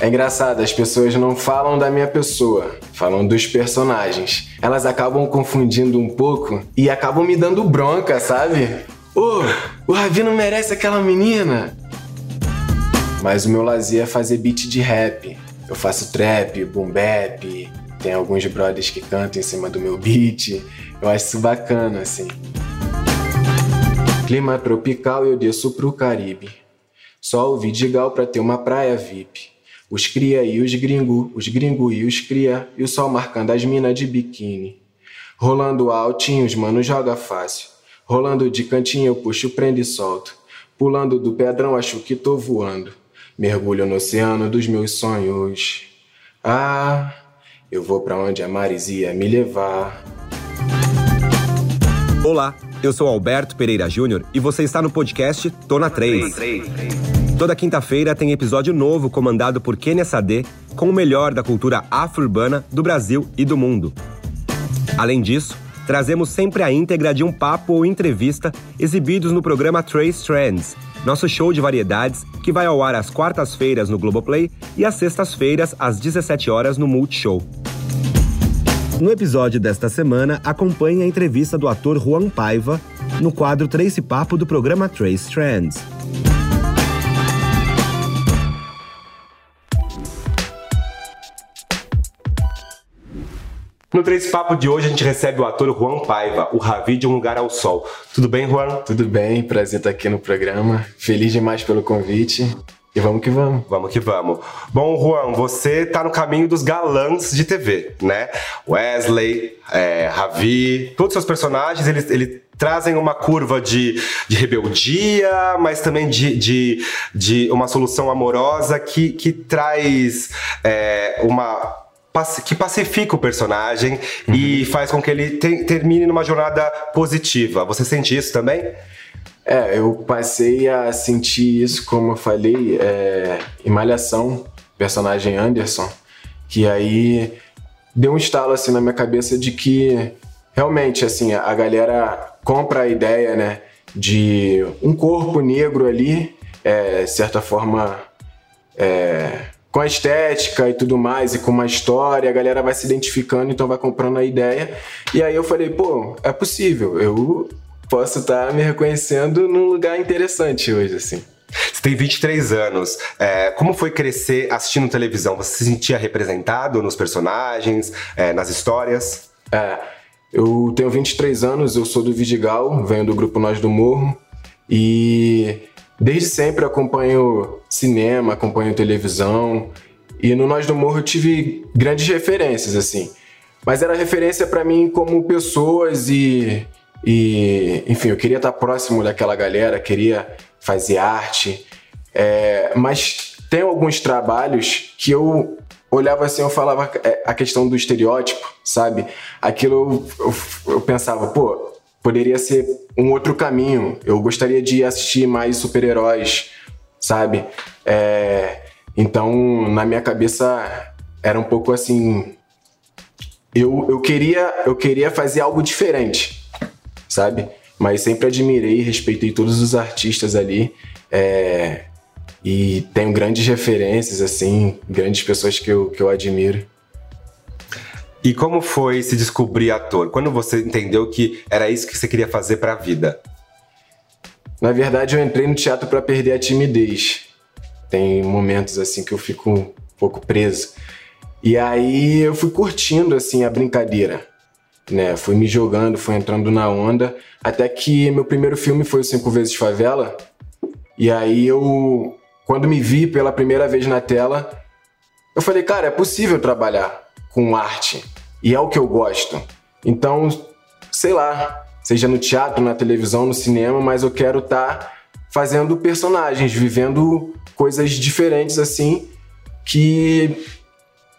É engraçado, as pessoas não falam da minha pessoa, falam dos personagens. Elas acabam confundindo um pouco e acabam me dando bronca, sabe? Ô, oh, o Ravi não merece aquela menina. Mas o meu lazer é fazer beat de rap. Eu faço trap, boom bap, tem alguns brothers que cantam em cima do meu beat. Eu acho isso bacana, assim. Clima tropical, eu desço pro Caribe. Só o Vidigal pra ter uma praia VIP. Os cria e os gringo, os gringo e os cria, e o sol marcando as minas de biquíni. Rolando altinho, os mano joga fácil. Rolando de cantinho, eu puxo, prendo e solto. Pulando do pedrão, acho que tô voando. Mergulho no oceano dos meus sonhos. Ah, eu vou para onde a Marizia me levar. Olá, eu sou Alberto Pereira Júnior e você está no podcast Tô na 3. Toda quinta-feira tem episódio novo comandado por Kenia Sade com o melhor da cultura afro-urbana do Brasil e do mundo. Além disso, trazemos sempre a íntegra de um papo ou entrevista exibidos no programa Trace Trends, nosso show de variedades que vai ao ar às quartas-feiras no Globoplay e às sextas-feiras às 17 horas no Multishow. No episódio desta semana, acompanhe a entrevista do ator Juan Paiva no quadro Trace Papo do programa Trace Trends. No Três Papo de hoje a gente recebe o ator Juan Paiva, o Ravi de Um Lugar ao Sol. Tudo bem, Juan? Tudo bem, prazer estar aqui no programa. Feliz demais pelo convite. E vamos que vamos. Vamos que vamos. Bom, Juan, você tá no caminho dos galãs de TV, né? Wesley, é, Ravi, todos os seus personagens, eles, eles trazem uma curva de, de rebeldia, mas também de, de, de uma solução amorosa que, que traz é, uma que pacifica o personagem uhum. e faz com que ele te, termine numa jornada positiva. Você sente isso também? É, eu passei a sentir isso, como eu falei, é, em Malhação, personagem Anderson, que aí deu um estalo assim na minha cabeça de que realmente assim a galera compra a ideia, né, de um corpo negro ali, é, de certa forma é, com a estética e tudo mais, e com uma história, a galera vai se identificando, então vai comprando a ideia. E aí eu falei, pô, é possível, eu posso estar tá me reconhecendo num lugar interessante hoje, assim. Você tem 23 anos. É, como foi crescer assistindo televisão? Você se sentia representado nos personagens, é, nas histórias? É, eu tenho 23 anos, eu sou do Vidigal, venho do grupo Nós do Morro. E Desde sempre acompanho cinema, acompanho televisão. E no Nós do Morro eu tive grandes referências, assim. Mas era referência para mim como pessoas e, e. Enfim, eu queria estar próximo daquela galera, queria fazer arte. É, mas tem alguns trabalhos que eu olhava assim, eu falava é, a questão do estereótipo, sabe? Aquilo eu, eu, eu pensava, pô, poderia ser um outro caminho. Eu gostaria de assistir mais super-heróis, sabe? É, então, na minha cabeça, era um pouco assim. Eu, eu, queria, eu queria fazer algo diferente, sabe? Mas sempre admirei e respeitei todos os artistas ali. É, e tenho grandes referências, assim, grandes pessoas que eu, que eu admiro. E como foi se descobrir ator? Quando você entendeu que era isso que você queria fazer para a vida? Na verdade, eu entrei no teatro para perder a timidez. Tem momentos assim que eu fico um pouco preso. E aí eu fui curtindo assim a brincadeira, né? Fui me jogando, fui entrando na onda, até que meu primeiro filme foi o Cinco Vezes Favela. E aí eu, quando me vi pela primeira vez na tela, eu falei, cara, é possível trabalhar com arte. E é o que eu gosto. Então, sei lá, seja no teatro, na televisão, no cinema, mas eu quero estar tá fazendo personagens, vivendo coisas diferentes assim, que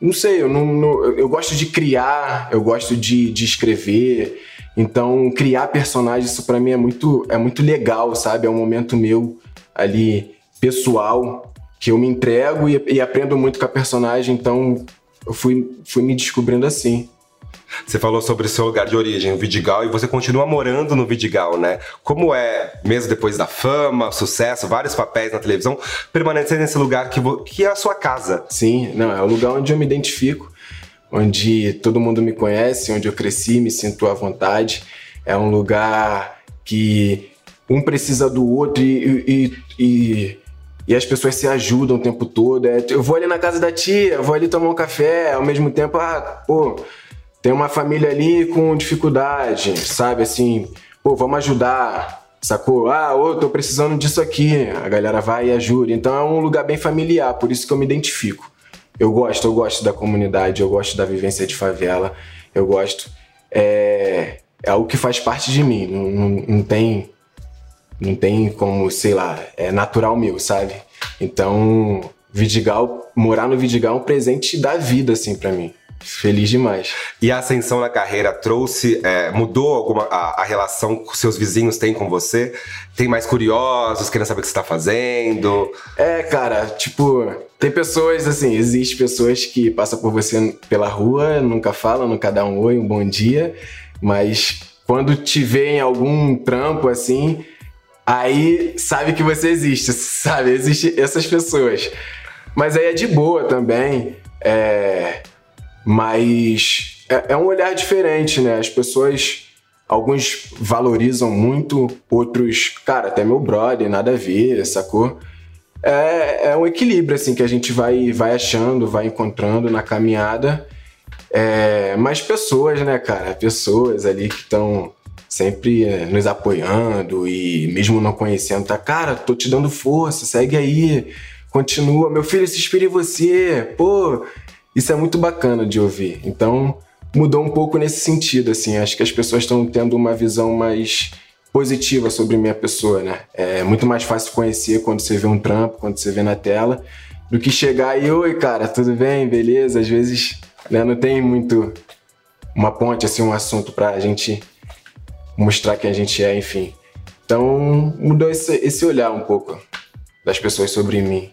não sei, eu, não, não, eu gosto de criar, eu gosto de, de escrever. Então, criar personagens, isso para mim é muito, é muito legal, sabe? É um momento meu ali pessoal que eu me entrego e, e aprendo muito com a personagem. Então, eu fui, fui me descobrindo assim. Você falou sobre o seu lugar de origem, o Vidigal, e você continua morando no Vidigal, né? Como é, mesmo depois da fama, sucesso, vários papéis na televisão, permanecer nesse lugar que, que é a sua casa? Sim, não, é o lugar onde eu me identifico, onde todo mundo me conhece, onde eu cresci, me sinto à vontade. É um lugar que um precisa do outro e, e, e, e as pessoas se ajudam o tempo todo. É, eu vou ali na casa da tia, vou ali tomar um café, ao mesmo tempo, ah, pô tem uma família ali com dificuldade, sabe? Assim, pô, vamos ajudar, sacou? Ah, ô, tô precisando disso aqui. A galera vai e ajuda. Então é um lugar bem familiar, por isso que eu me identifico. Eu gosto, eu gosto da comunidade, eu gosto da vivência de favela, eu gosto. É, é algo que faz parte de mim, não, não, não tem. Não tem como, sei lá, é natural meu, sabe? Então, Vidigal, morar no Vidigal é um presente da vida, assim, para mim. Feliz demais. E a ascensão na carreira trouxe, é, mudou alguma a, a, relação que seus vizinhos têm com você? Tem mais curiosos, querendo saber o que você tá fazendo? É, cara, tipo, tem pessoas, assim, existem pessoas que passam por você pela rua, nunca falam, nunca dão um oi, um bom dia, mas quando te vê em algum trampo, assim, aí sabe que você existe, sabe? Existem essas pessoas. Mas aí é de boa também. É mas é, é um olhar diferente, né? As pessoas alguns valorizam muito, outros, cara, até meu brother, nada a ver, sacou? É, é um equilíbrio, assim, que a gente vai, vai achando, vai encontrando na caminhada. É, mas pessoas, né, cara? Pessoas ali que estão sempre é, nos apoiando e mesmo não conhecendo, tá? Cara, tô te dando força, segue aí, continua. Meu filho se inspira em você, pô, isso é muito bacana de ouvir. Então, mudou um pouco nesse sentido, assim. Acho que as pessoas estão tendo uma visão mais positiva sobre minha pessoa, né? É muito mais fácil conhecer quando você vê um trampo, quando você vê na tela, do que chegar e, oi, cara, tudo bem, beleza? Às vezes, né, não tem muito uma ponte, assim, um assunto pra gente mostrar quem a gente é, enfim. Então, mudou esse, esse olhar um pouco das pessoas sobre mim.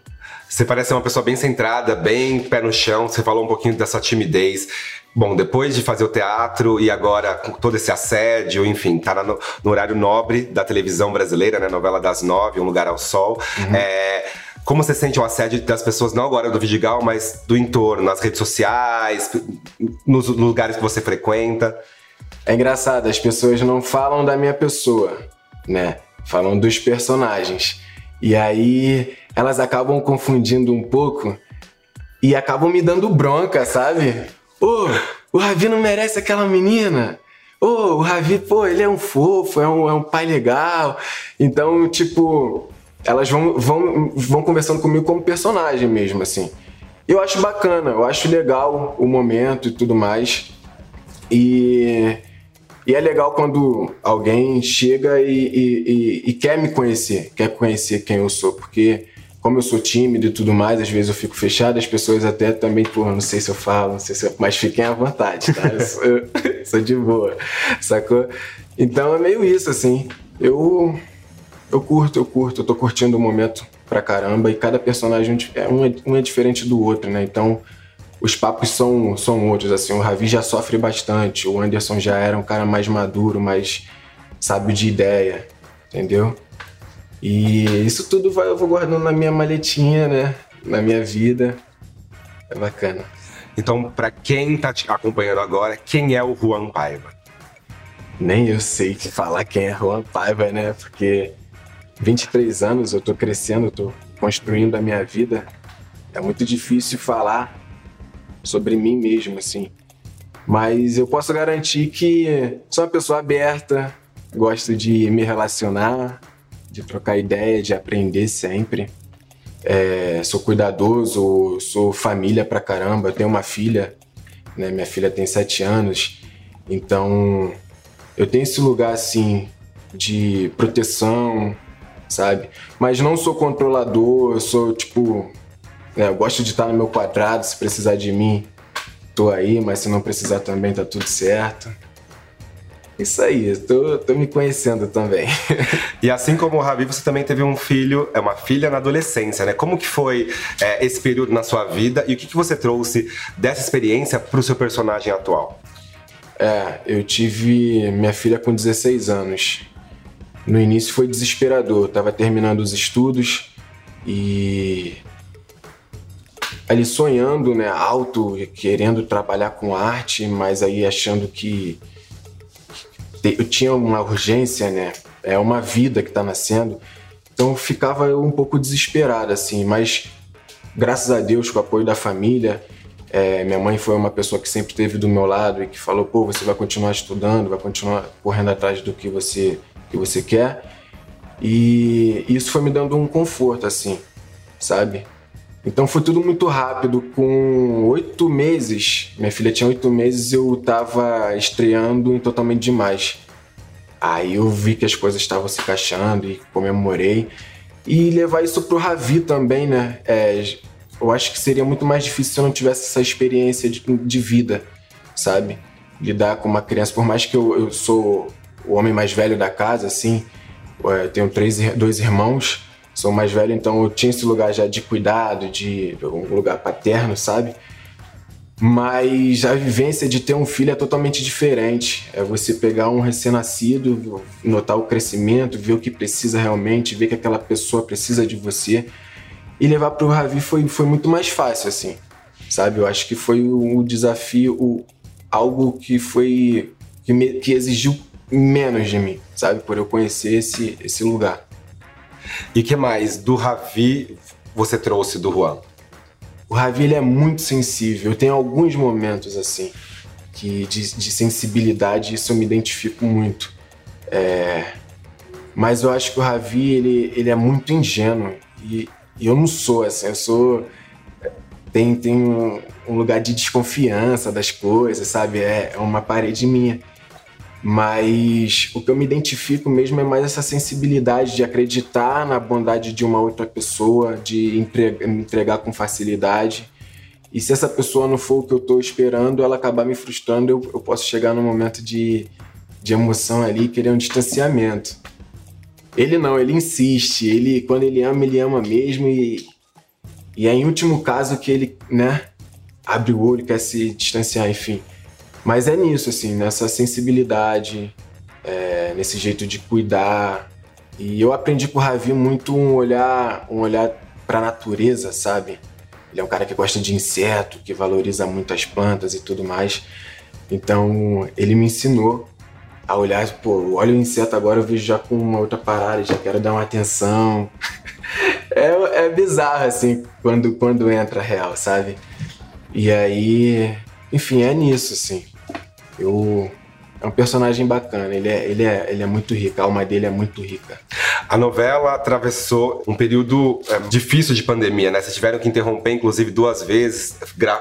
Você parece uma pessoa bem centrada, bem pé no chão. Você falou um pouquinho dessa timidez. Bom, depois de fazer o teatro e agora com todo esse assédio, enfim, tá no, no horário nobre da televisão brasileira, né? Novela das nove, Um Lugar ao Sol. Uhum. É, como você sente o assédio das pessoas, não agora do Vidigal, mas do entorno, nas redes sociais, nos lugares que você frequenta? É engraçado, as pessoas não falam da minha pessoa, né? Falam dos personagens. E aí elas acabam confundindo um pouco e acabam me dando bronca, sabe? Ô, oh, o Ravi não merece aquela menina. Ô, oh, o Ravi, pô, ele é um fofo, é um, é um pai legal. Então, tipo, elas vão, vão, vão conversando comigo como personagem mesmo, assim. Eu acho bacana, eu acho legal o momento e tudo mais. E e é legal quando alguém chega e, e, e, e, quer me conhecer, quer conhecer quem eu sou, porque como eu sou tímido e tudo mais, às vezes eu fico fechado, as pessoas até também, pô, não sei se eu falo, não sei se eu... mas fiquem à vontade, tá? Eu sou, eu sou de boa, sacou? Então é meio isso, assim. Eu, eu curto, eu curto, eu tô curtindo o momento pra caramba e cada personagem é um, é, um é diferente do outro, né? Então os papos são, são outros, assim, o Ravi já sofre bastante, o Anderson já era um cara mais maduro, mais sábio de ideia, entendeu? E isso tudo vai, eu vou guardando na minha maletinha, né? Na minha vida. É bacana. Então, para quem tá te acompanhando agora, quem é o Juan Paiva? Nem eu sei falar quem é Juan Paiva, né? Porque 23 anos eu tô crescendo, eu tô construindo a minha vida. É muito difícil falar sobre mim mesmo, assim. Mas eu posso garantir que sou uma pessoa aberta, gosto de me relacionar, de trocar ideia, de aprender sempre. É, sou cuidadoso, sou família pra caramba. Eu tenho uma filha, né? Minha filha tem sete anos, então eu tenho esse lugar assim de proteção, sabe? Mas não sou controlador, eu sou tipo é, eu gosto de estar no meu quadrado, se precisar de mim, tô aí, mas se não precisar também tá tudo certo. Isso aí, tô, tô me conhecendo também. e assim como o Ravi, você também teve um filho, é uma filha na adolescência, né? Como que foi é, esse período na sua vida e o que, que você trouxe dessa experiência para o seu personagem atual? É, eu tive minha filha com 16 anos. No início foi desesperador, eu tava terminando os estudos e ali sonhando, né, alto, querendo trabalhar com arte, mas aí achando que eu tinha uma urgência, né? É uma vida que tá nascendo. Então ficava um pouco desesperado assim, mas graças a Deus com o apoio da família, é, minha mãe foi uma pessoa que sempre esteve do meu lado e que falou: pô, você vai continuar estudando, vai continuar correndo atrás do que você, que você quer. E isso foi me dando um conforto, assim, sabe? Então foi tudo muito rápido. Com oito meses, minha filha tinha oito meses, eu tava estreando em Totalmente Demais. Aí eu vi que as coisas estavam se encaixando e comemorei. E levar isso pro Ravi também, né? É, eu acho que seria muito mais difícil se eu não tivesse essa experiência de, de vida, sabe? Lidar com uma criança, por mais que eu, eu sou o homem mais velho da casa, assim, eu tenho três, dois irmãos, sou mais velho, então eu tinha esse lugar já de cuidado, de um lugar paterno, sabe? Mas a vivência de ter um filho é totalmente diferente. É você pegar um recém-nascido, notar o crescimento, ver o que precisa realmente, ver que aquela pessoa precisa de você e levar para o Ravi foi, foi muito mais fácil, assim, sabe? Eu acho que foi um desafio, o, algo que foi. Que, me, que exigiu menos de mim, sabe? Por eu conhecer esse, esse lugar. E que mais do Ravi você trouxe do Juan? O Ravi ele é muito sensível. Tenho alguns momentos assim que de, de sensibilidade, isso eu me identifico muito. É... Mas eu acho que o Ravi ele, ele é muito ingênuo e e eu não sou assim, eu sou. Tem, tem um, um lugar de desconfiança das coisas, sabe? É, é uma parede minha. Mas o que eu me identifico mesmo é mais essa sensibilidade de acreditar na bondade de uma outra pessoa, de me entregar com facilidade. E se essa pessoa não for o que eu estou esperando, ela acabar me frustrando, eu, eu posso chegar num momento de, de emoção ali e querer um distanciamento. Ele não, ele insiste. Ele, quando ele ama, ele ama mesmo. E, e é em último caso que ele, né, abre o olho, quer se distanciar, enfim. Mas é nisso, assim, nessa sensibilidade, é, nesse jeito de cuidar. E eu aprendi com o Ravi muito um olhar, um olhar para a natureza, sabe? Ele é um cara que gosta de inseto, que valoriza muito as plantas e tudo mais. Então, ele me ensinou a olhar, pô, olha o inseto agora, eu vejo já com uma outra parada, já quero dar uma atenção. é, é bizarro, assim, quando, quando entra real, sabe? E aí, enfim, é nisso, assim. Eu. É um personagem bacana, ele é, ele, é, ele é muito rico, a alma dele é muito rica. A novela atravessou um período é, difícil de pandemia, né? Vocês tiveram que interromper, inclusive, duas vezes.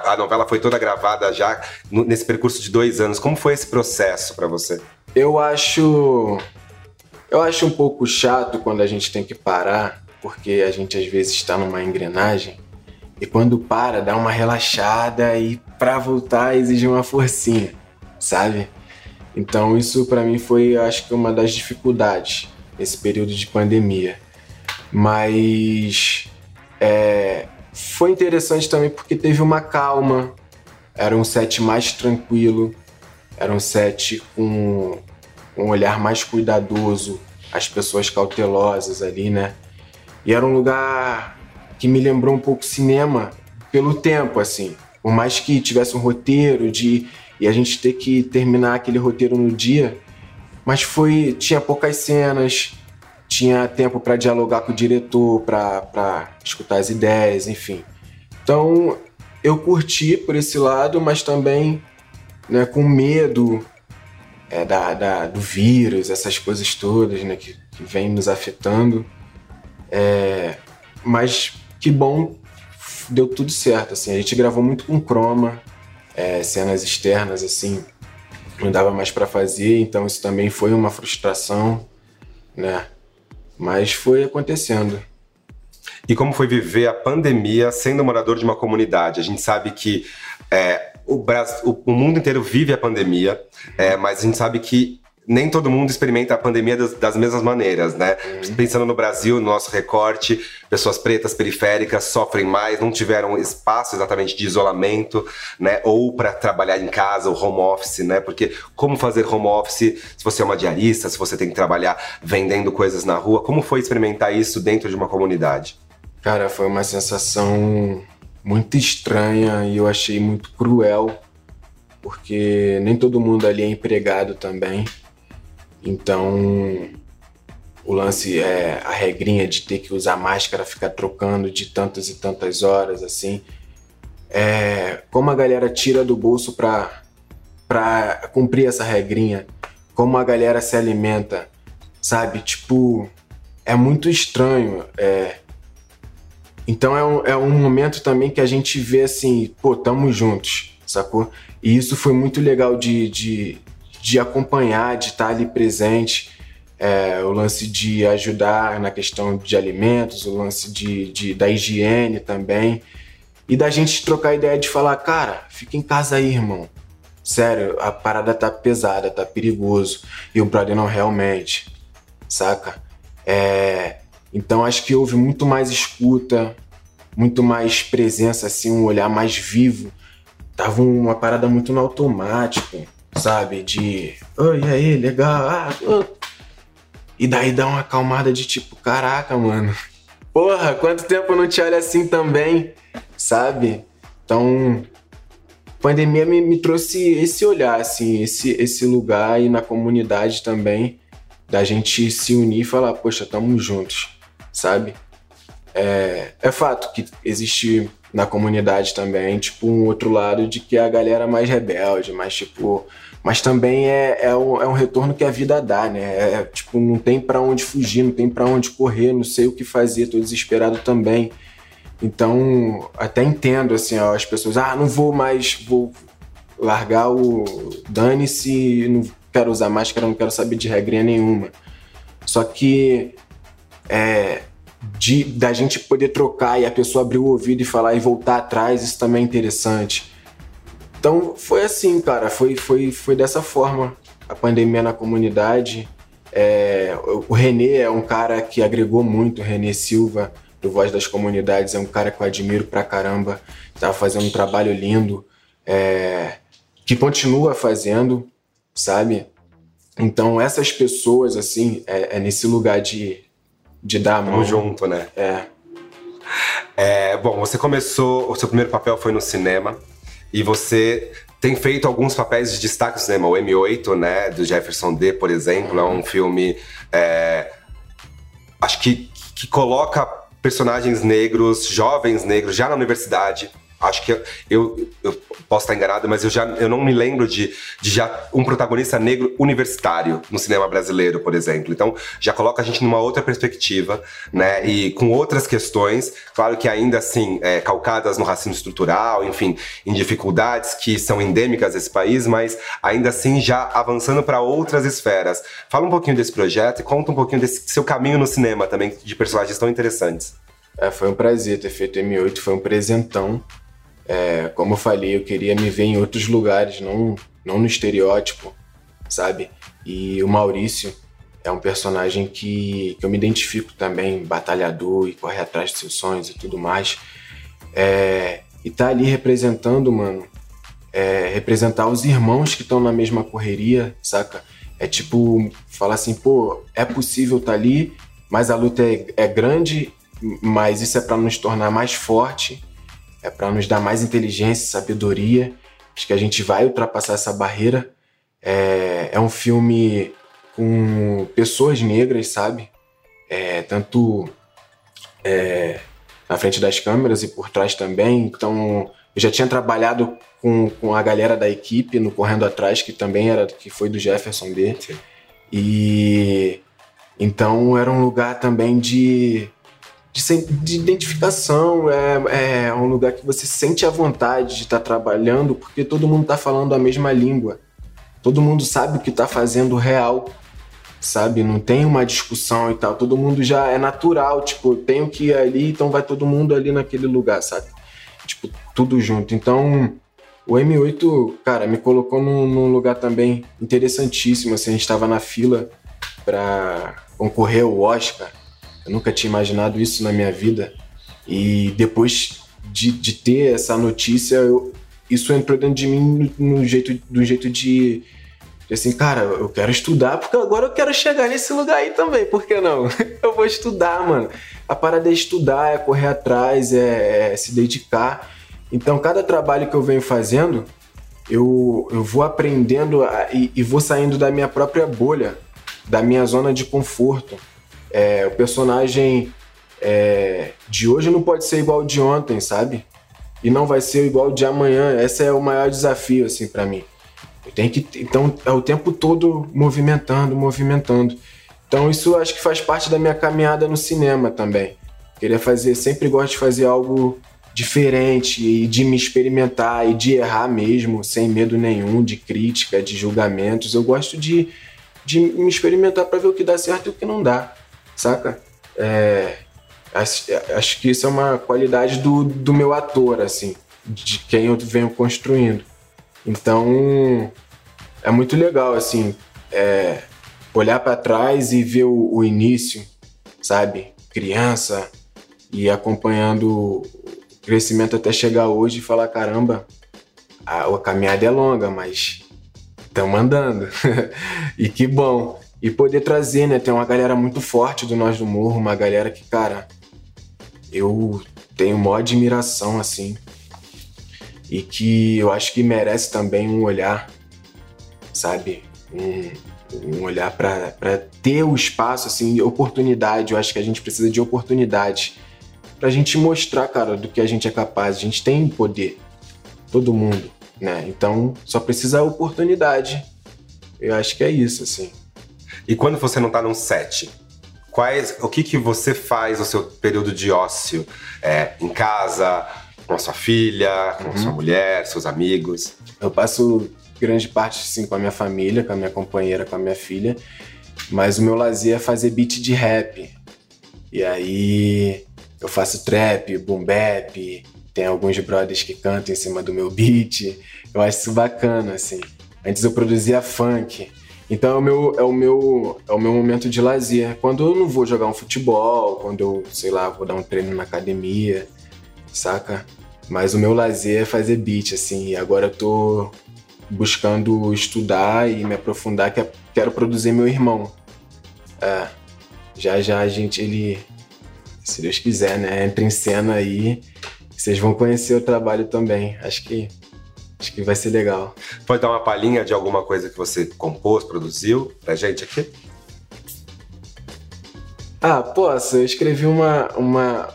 A novela foi toda gravada já nesse percurso de dois anos. Como foi esse processo para você? Eu acho. Eu acho um pouco chato quando a gente tem que parar, porque a gente às vezes está numa engrenagem e quando para dá uma relaxada e para voltar exige uma forcinha, sabe? Então isso para mim foi, acho que uma das dificuldades nesse período de pandemia. Mas é, foi interessante também porque teve uma calma, era um set mais tranquilo, era um set com um olhar mais cuidadoso, as pessoas cautelosas ali, né? E era um lugar que me lembrou um pouco cinema pelo tempo, assim. Por mais que tivesse um roteiro de e a gente ter que terminar aquele roteiro no dia, mas foi tinha poucas cenas, tinha tempo para dialogar com o diretor, para escutar as ideias, enfim. Então eu curti por esse lado, mas também né, com medo é, da, da, do vírus, essas coisas todas né, que, que vem nos afetando. É, mas que bom, deu tudo certo. Assim, a gente gravou muito com croma, é, cenas externas, assim, não dava mais para fazer, então isso também foi uma frustração, né? Mas foi acontecendo. E como foi viver a pandemia sendo morador de uma comunidade? A gente sabe que é, o, Brasil, o, mundo inteiro vive a pandemia, é, mas a gente sabe que nem todo mundo experimenta a pandemia das, das mesmas maneiras, né? Uhum. Pensando no Brasil, no nosso recorte, pessoas pretas periféricas sofrem mais, não tiveram espaço exatamente de isolamento, né? Ou para trabalhar em casa, o home office, né? Porque como fazer home office se você é uma diarista, se você tem que trabalhar vendendo coisas na rua? Como foi experimentar isso dentro de uma comunidade? Cara, foi uma sensação muito estranha e eu achei muito cruel, porque nem todo mundo ali é empregado também. Então, o lance é a regrinha de ter que usar máscara, ficar trocando de tantas e tantas horas, assim. É, como a galera tira do bolso pra, pra cumprir essa regrinha, como a galera se alimenta, sabe? Tipo, é muito estranho. É. Então é um, é um momento também que a gente vê assim, pô, tamo juntos, sacou? E isso foi muito legal de, de, de acompanhar, de estar ali presente, é, o lance de ajudar na questão de alimentos, o lance de, de, da higiene também, e da gente trocar ideia de falar, cara, fica em casa aí, irmão. Sério, a parada tá pesada, tá perigoso. E o brother não realmente, saca? É, então acho que houve muito mais escuta, muito mais presença, assim, um olhar mais vivo. Tava uma parada muito no automático sabe? De, oi, aí, legal, ah, oh. E daí dá uma acalmada de tipo, caraca, mano. Porra, quanto tempo eu não te olho assim também, sabe? Então, pandemia me, me trouxe esse olhar, assim, esse, esse lugar aí na comunidade também, da gente se unir e falar, poxa, tamo juntos, sabe? É, é fato que existe na comunidade também, tipo, um outro lado de que a galera é mais rebelde, mais tipo, mas também é, é, um, é um retorno que a vida dá, né? É, é tipo, não tem para onde fugir, não tem para onde correr, não sei o que fazer, tô desesperado também. Então, até entendo, assim, ó, as pessoas, ah, não vou mais, vou largar o dane-se, não quero usar máscara, não quero saber de regrinha nenhuma. Só que é, de, da gente poder trocar e a pessoa abrir o ouvido e falar e voltar atrás, isso também é interessante. Então foi assim, cara, foi, foi, foi dessa forma a pandemia na comunidade. É, o Renê é um cara que agregou muito, o Renê Silva, do Voz das Comunidades, é um cara que eu admiro pra caramba, tá fazendo um trabalho lindo, é, que continua fazendo, sabe? Então essas pessoas, assim, é, é nesse lugar de, de dar a mão. junto, né? É. é. Bom, você começou, o seu primeiro papel foi no cinema, e você tem feito alguns papéis de destaque no cinema. O M8, né, do Jefferson D, por exemplo, é um filme. É, acho que, que coloca personagens negros, jovens negros, já na universidade, acho que eu, eu, posso estar enganado, mas eu já eu não me lembro de, de já um protagonista negro universitário no cinema brasileiro, por exemplo. Então já coloca a gente numa outra perspectiva, né? E com outras questões, claro que ainda assim é, calcadas no racismo estrutural, enfim, em dificuldades que são endêmicas desse país, mas ainda assim já avançando para outras esferas. Fala um pouquinho desse projeto e conta um pouquinho desse seu caminho no cinema também de personagens tão interessantes. É, foi um prazer ter feito M8, foi um presentão é, como eu falei, eu queria me ver em outros lugares, não, não no estereótipo, sabe? E o Maurício é um personagem que, que eu me identifico também, batalhador e corre atrás de seus sonhos e tudo mais. É, e tá ali representando, mano, é, representar os irmãos que estão na mesma correria, saca? É tipo, falar assim, pô, é possível tá ali, mas a luta é, é grande, mas isso é para nos tornar mais forte é para nos dar mais inteligência, sabedoria. Acho que a gente vai ultrapassar essa barreira. É, é um filme com pessoas negras, sabe? É, tanto é, na frente das câmeras e por trás também. Então, eu já tinha trabalhado com, com a galera da equipe no Correndo Atrás, que também era que foi do Jefferson B. Sim. E então era um lugar também de de, de identificação, é, é um lugar que você sente a vontade de estar tá trabalhando porque todo mundo está falando a mesma língua. Todo mundo sabe o que está fazendo real, sabe? Não tem uma discussão e tal. Todo mundo já é natural, tipo, tenho que ir ali, então vai todo mundo ali naquele lugar, sabe? Tipo, tudo junto. Então, O M8, cara, me colocou num, num lugar também interessantíssimo. Assim, a gente estava na fila para concorrer ao Oscar. Eu nunca tinha imaginado isso na minha vida. E depois de, de ter essa notícia, eu, isso entrou dentro de mim no, no jeito, do jeito de, de, assim, cara, eu quero estudar porque agora eu quero chegar nesse lugar aí também, por que não? eu vou estudar, mano. A parada é estudar, é correr atrás, é, é se dedicar. Então, cada trabalho que eu venho fazendo, eu, eu vou aprendendo a, e, e, vou saindo da minha própria bolha, da minha zona de conforto. É, o personagem é, de hoje não pode ser igual de ontem, sabe? E não vai ser igual de amanhã. Esse é o maior desafio, assim, para mim. Eu tenho que, então, é o tempo todo movimentando, movimentando. Então, isso acho que faz parte da minha caminhada no cinema também. Queria fazer, sempre gosto de fazer algo diferente e de me experimentar e de errar mesmo, sem medo nenhum de crítica, de julgamentos. Eu gosto de, de me experimentar para ver o que dá certo e o que não dá, saca? É, acho, acho, que isso é uma qualidade do, do meu ator, assim, de quem eu venho construindo. Então, é muito legal, assim, é, olhar para trás e ver o, o início, sabe? Criança e acompanhando crescimento até chegar hoje e falar: caramba, a, a caminhada é longa, mas estamos andando. e que bom. E poder trazer, né? Tem uma galera muito forte do Nós do Morro, uma galera que, cara, eu tenho maior admiração, assim. E que eu acho que merece também um olhar, sabe? Um, um olhar para ter o espaço, assim, oportunidade. Eu acho que a gente precisa de oportunidade pra gente mostrar, cara, do que a gente é capaz. A gente tem poder. Todo mundo, né? Então, só precisa oportunidade. Eu acho que é isso, assim. E quando você não tá num set, quais, o que que você faz no seu período de ócio? É, em casa, com a sua filha, com uhum. a sua mulher, seus amigos? Eu passo grande parte, sim, com a minha família, com a minha companheira, com a minha filha. Mas o meu lazer é fazer beat de rap. E aí eu faço trap, boom bap, tem alguns brothers que cantam em cima do meu beat. Eu acho isso bacana, assim. Antes eu produzia funk. Então é o meu, é o meu, é o meu momento de lazer. Quando eu não vou jogar um futebol, quando eu, sei lá, vou dar um treino na academia, saca? Mas o meu lazer é fazer beat, assim. E agora eu tô buscando estudar e me aprofundar, que quero produzir meu irmão. É, já já a gente, ele se Deus quiser, né? Entra em cena aí. Vocês vão conhecer o trabalho também. Acho que acho que vai ser legal. Pode dar uma palhinha de alguma coisa que você compôs, produziu pra gente aqui? Ah, posso. Eu escrevi uma, uma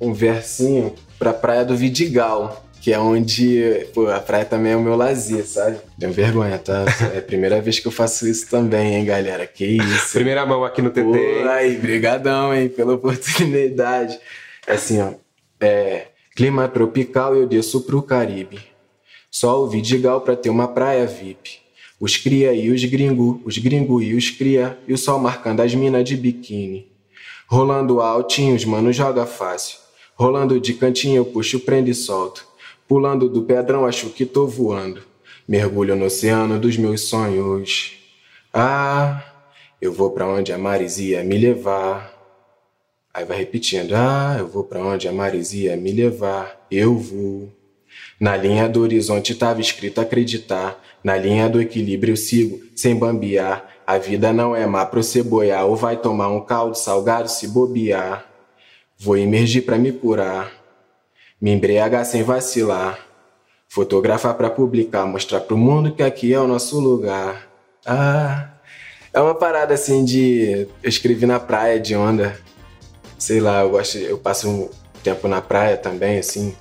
um versinho pra Praia do Vidigal que é onde pô, a praia também é o meu lazer, sabe? Tenho vergonha, tá? É a primeira vez que eu faço isso também, hein, galera? Que isso. Primeira mão aqui no TT. Pô, aí, brigadão, hein, pela oportunidade. É assim, ó. É, clima tropical, eu desço pro Caribe. Só o Vidigal pra ter uma praia VIP. Os cria e os gringo, os gringo e os cria, e o sol marcando as minas de biquíni. Rolando altinho, os mano joga fácil. Rolando de cantinho, eu puxo, prendo e solto. Pulando do pedrão, acho que tô voando. Mergulho no oceano dos meus sonhos. Ah, eu vou para onde a marisia me levar. Aí vai repetindo: Ah, eu vou para onde a marisia me levar. Eu vou. Na linha do horizonte tava escrito acreditar. Na linha do equilíbrio sigo, sem bambear. A vida não é má pro ceboiar, ou vai tomar um caldo salgado se bobear. Vou emergir para me curar. Me embriagar sem vacilar. Fotografar para publicar, mostrar pro mundo que aqui é o nosso lugar. Ah, é uma parada assim de. Eu escrevi na praia de onda. Sei lá, eu gosto. Eu passo um tempo na praia também, assim.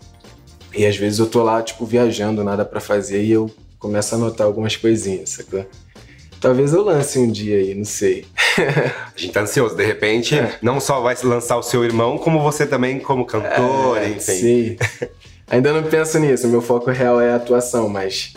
E às vezes eu tô lá, tipo, viajando, nada para fazer, e eu começo a anotar algumas coisinhas, sacou? Talvez eu lance um dia aí, não sei. a gente tá ansioso. De repente, é. não só vai lançar o seu irmão, como você também como cantor, é, enfim. Sim. Ainda não penso nisso. Meu foco real é a atuação, mas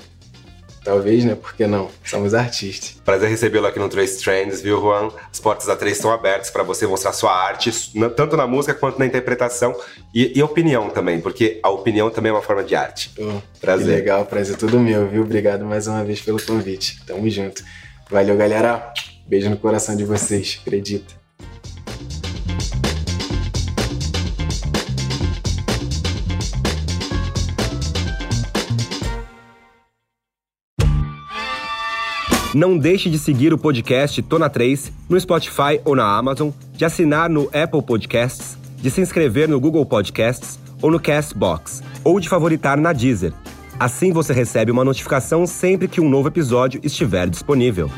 Talvez, né? Por que não? Somos artistas. Prazer recebê-lo aqui no Trace Trends, viu, Juan? As portas da Três estão abertas para você mostrar sua arte, tanto na música quanto na interpretação e, e, opinião também, porque a opinião também é uma forma de arte. Oh, prazer. Que legal, prazer tudo meu, viu? Obrigado mais uma vez pelo convite. Tamo junto. Valeu, galera. Beijo no coração de vocês, acredita. Não deixe de seguir o podcast Tona 3 no Spotify ou na Amazon, de assinar no Apple Podcasts, de se inscrever no Google Podcasts ou no Castbox, ou de favoritar na Deezer. Assim você recebe uma notificação sempre que um novo episódio estiver disponível.